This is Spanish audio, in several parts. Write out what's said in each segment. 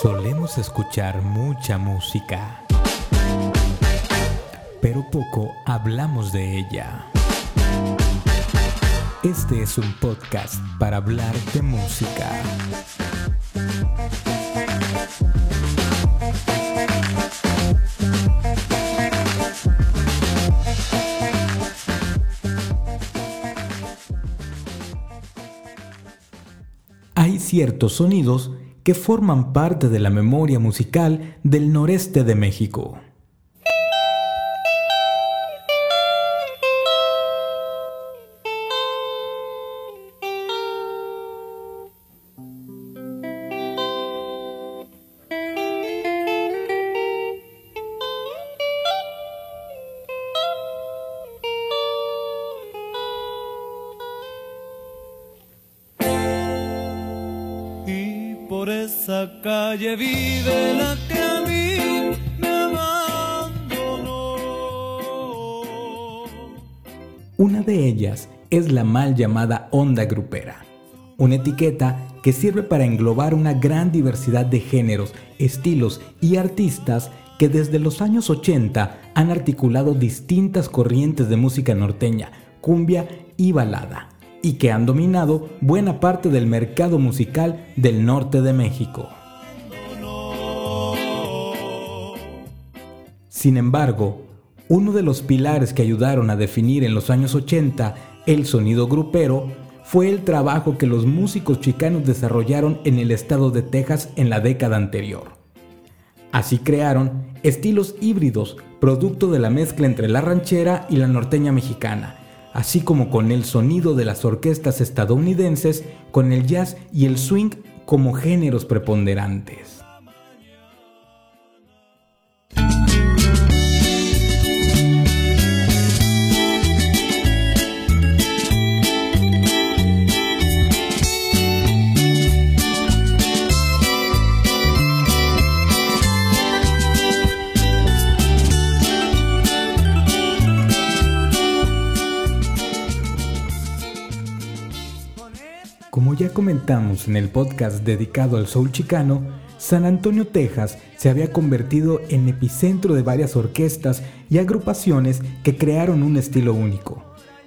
Solemos escuchar mucha música, pero poco hablamos de ella. Este es un podcast para hablar de música. Hay ciertos sonidos que forman parte de la memoria musical del noreste de México. Esa calle vive la que a mí me abandonó. Una de ellas es la mal llamada onda grupera, una etiqueta que sirve para englobar una gran diversidad de géneros, estilos y artistas que desde los años 80 han articulado distintas corrientes de música norteña, cumbia y balada y que han dominado buena parte del mercado musical del norte de México. Sin embargo, uno de los pilares que ayudaron a definir en los años 80 el sonido grupero fue el trabajo que los músicos chicanos desarrollaron en el estado de Texas en la década anterior. Así crearon estilos híbridos, producto de la mezcla entre la ranchera y la norteña mexicana, así como con el sonido de las orquestas estadounidenses, con el jazz y el swing como géneros preponderantes. En el podcast dedicado al soul chicano, San Antonio, Texas se había convertido en epicentro de varias orquestas y agrupaciones que crearon un estilo único.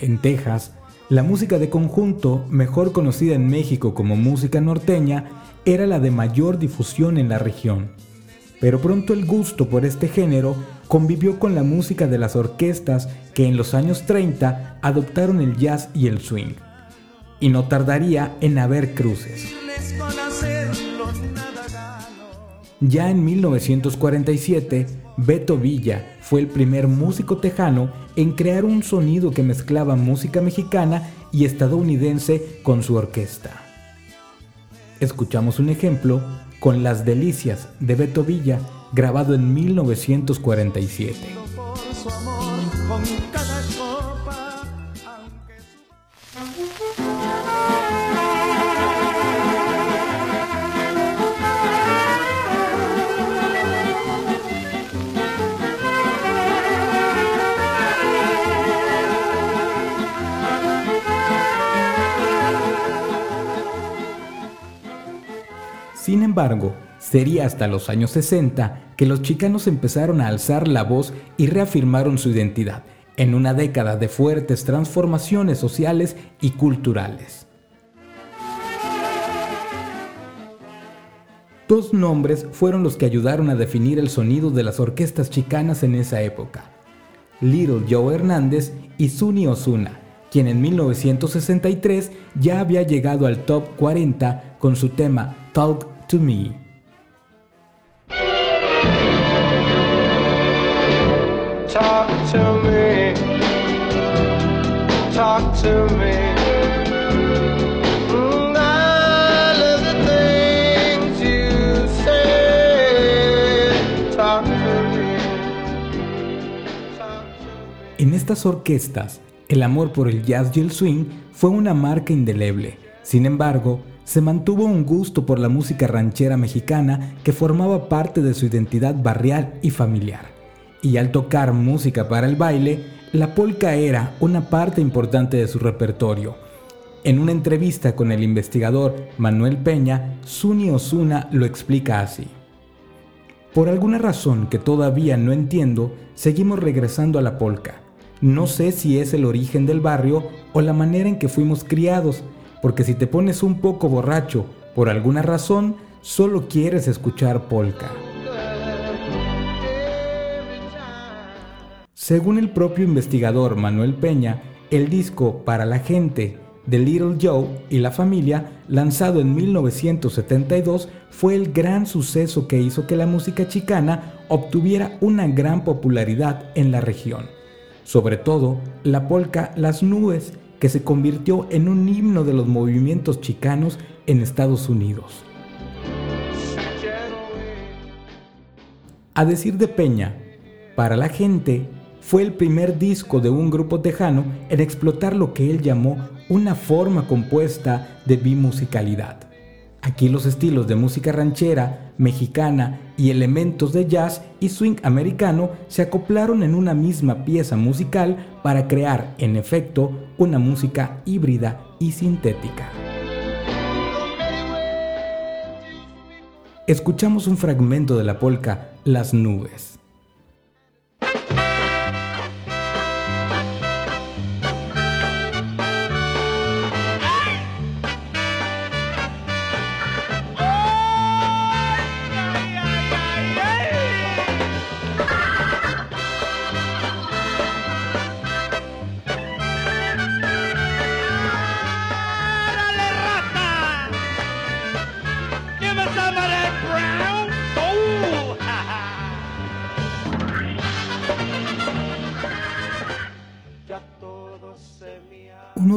En Texas, la música de conjunto, mejor conocida en México como música norteña, era la de mayor difusión en la región. Pero pronto el gusto por este género convivió con la música de las orquestas que en los años 30 adoptaron el jazz y el swing y no tardaría en haber cruces. Ya en 1947, Beto Villa fue el primer músico tejano en crear un sonido que mezclaba música mexicana y estadounidense con su orquesta. Escuchamos un ejemplo con Las Delicias de Beto Villa, grabado en 1947. Embargo, sería hasta los años 60 que los chicanos empezaron a alzar la voz y reafirmaron su identidad, en una década de fuertes transformaciones sociales y culturales. Dos nombres fueron los que ayudaron a definir el sonido de las orquestas chicanas en esa época. Little Joe Hernández y Sunny Osuna, quien en 1963 ya había llegado al top 40 con su tema Talk to me. Talk to me. Talk to me. I love the things you say. Talk to me. Talk to me. En estas orquestas, el amor por el jazz y el swing fue una marca indeleble. Sin embargo, se mantuvo un gusto por la música ranchera mexicana que formaba parte de su identidad barrial y familiar. Y al tocar música para el baile, la polka era una parte importante de su repertorio. En una entrevista con el investigador Manuel Peña, Suni Osuna lo explica así. Por alguna razón que todavía no entiendo, seguimos regresando a la polca. No sé si es el origen del barrio o la manera en que fuimos criados, porque si te pones un poco borracho por alguna razón, solo quieres escuchar polka. Según el propio investigador Manuel Peña, el disco Para la gente de Little Joe y la familia, lanzado en 1972, fue el gran suceso que hizo que la música chicana obtuviera una gran popularidad en la región. Sobre todo, la polka Las Nubes, que se convirtió en un himno de los movimientos chicanos en Estados Unidos. A decir de Peña, para la gente fue el primer disco de un grupo tejano en explotar lo que él llamó una forma compuesta de bimusicalidad. Aquí los estilos de música ranchera, mexicana y elementos de jazz y swing americano se acoplaron en una misma pieza musical para crear, en efecto, una música híbrida y sintética. Escuchamos un fragmento de la polca Las nubes.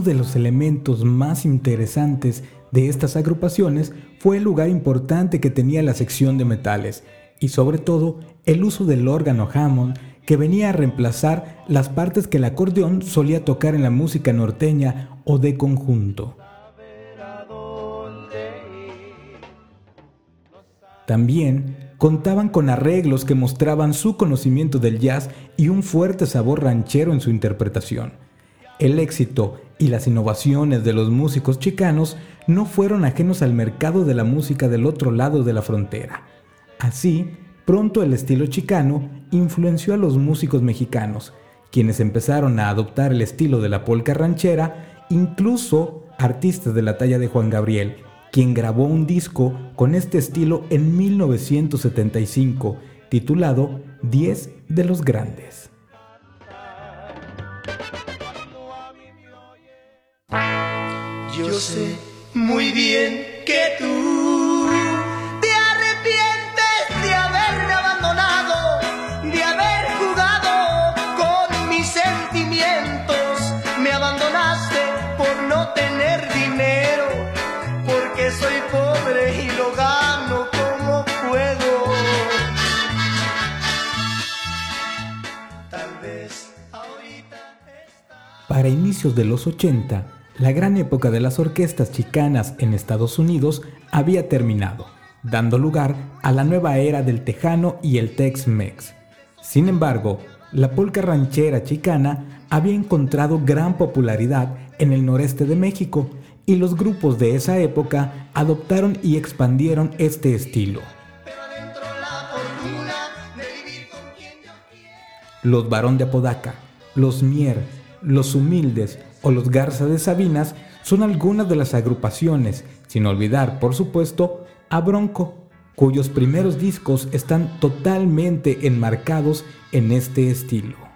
De los elementos más interesantes de estas agrupaciones fue el lugar importante que tenía la sección de metales y sobre todo el uso del órgano Hammond que venía a reemplazar las partes que el acordeón solía tocar en la música norteña o de conjunto. También contaban con arreglos que mostraban su conocimiento del jazz y un fuerte sabor ranchero en su interpretación. El éxito y las innovaciones de los músicos chicanos no fueron ajenos al mercado de la música del otro lado de la frontera. Así, pronto el estilo chicano influenció a los músicos mexicanos, quienes empezaron a adoptar el estilo de la polca ranchera, incluso artistas de la talla de Juan Gabriel, quien grabó un disco con este estilo en 1975, titulado Diez de los Grandes. Yo sé muy bien que tú te arrepientes de haberme abandonado, de haber jugado con mis sentimientos. Me abandonaste por no tener dinero, porque soy pobre y lo gano como puedo. Tal vez ahorita Para inicios de los 80, la gran época de las orquestas chicanas en Estados Unidos había terminado, dando lugar a la nueva era del tejano y el Tex-Mex. Sin embargo, la polca ranchera chicana había encontrado gran popularidad en el noreste de México y los grupos de esa época adoptaron y expandieron este estilo. Los Barón de Apodaca, los Mier, los Humildes o los Garza de Sabinas son algunas de las agrupaciones, sin olvidar, por supuesto, a Bronco, cuyos primeros discos están totalmente enmarcados en este estilo.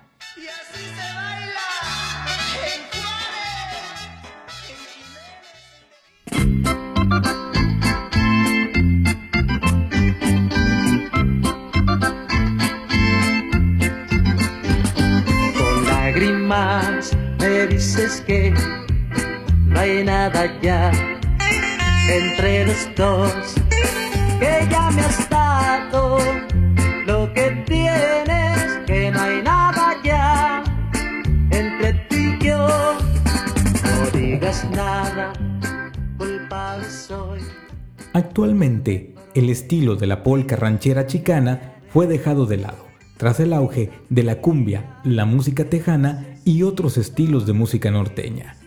Actualmente, el estilo de la polca ranchera chicana fue dejado de lado, tras el auge de la cumbia, la música tejana y otros estilos de música norteña.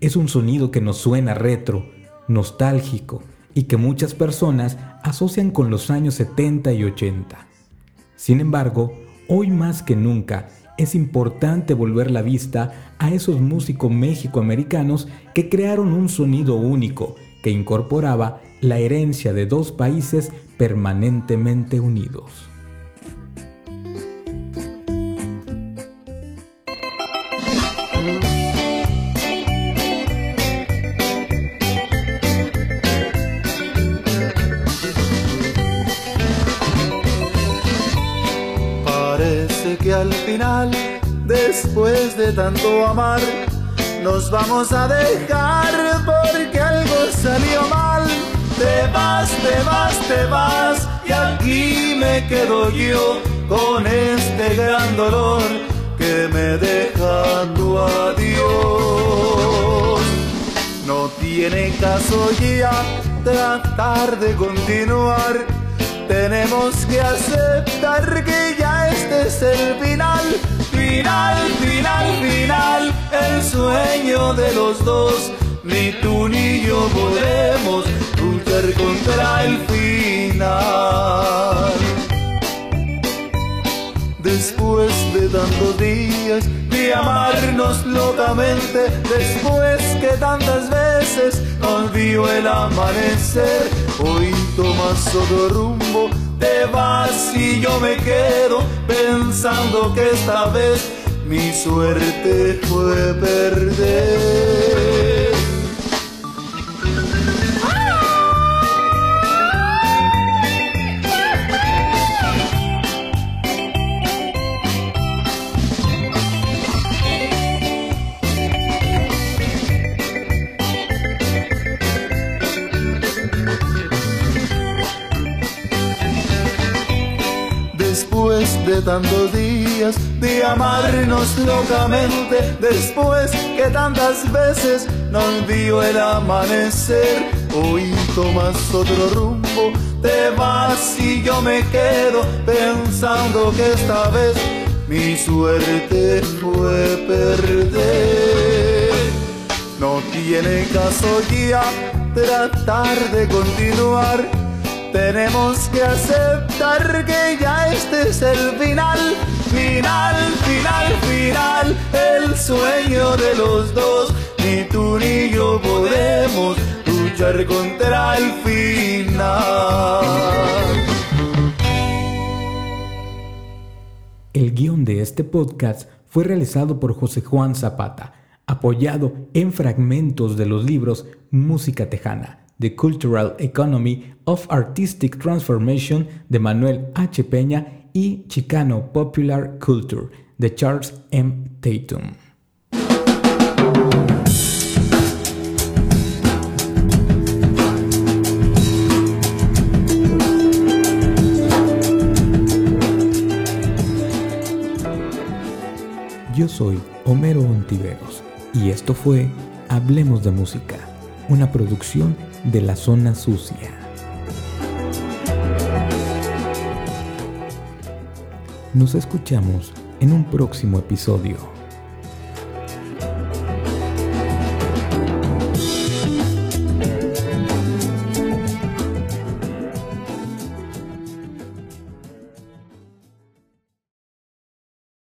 es un sonido que nos suena retro, nostálgico y que muchas personas asocian con los años 70 y 80. Sin embargo, hoy más que nunca es importante volver la vista a esos músicos mexicoamericanos que crearon un sonido único que incorporaba la herencia de dos países permanentemente unidos. Parece que al final, después de tanto amar, nos vamos a dejar porque algo salió mal. Te vas, te vas, te vas y aquí me quedo yo con este gran dolor que me deja tu adiós. No tiene caso ya tratar de continuar. Tenemos que aceptar que ya este es el final, final, final, final, el sueño de los dos. Ni tú ni yo podemos luchar contra el final. Después de tantos días de amarnos locamente, después que tantas veces nos vio el amanecer, hoy tomas otro rumbo, te vas y yo me quedo pensando que esta vez mi suerte fue perder. Locamente, después que tantas veces nos vio el amanecer, hoy tomas otro rumbo, te vas y yo me quedo pensando que esta vez mi suerte fue perder. No tiene caso ya tratar de continuar. Tenemos que aceptar que ya este es el final, el sueño de los dos. Ni tú ni yo podemos luchar contra el final. El guion de este podcast fue realizado por José Juan Zapata, apoyado en fragmentos de los libros Música Tejana, The Cultural Economy of Artistic Transformation de Manuel H. Peña y Chicano Popular Culture de Charles M. Tatum. Yo soy Homero Ontiveros y esto fue Hablemos de Música, una producción de la zona sucia. Nos escuchamos en un próximo episodio.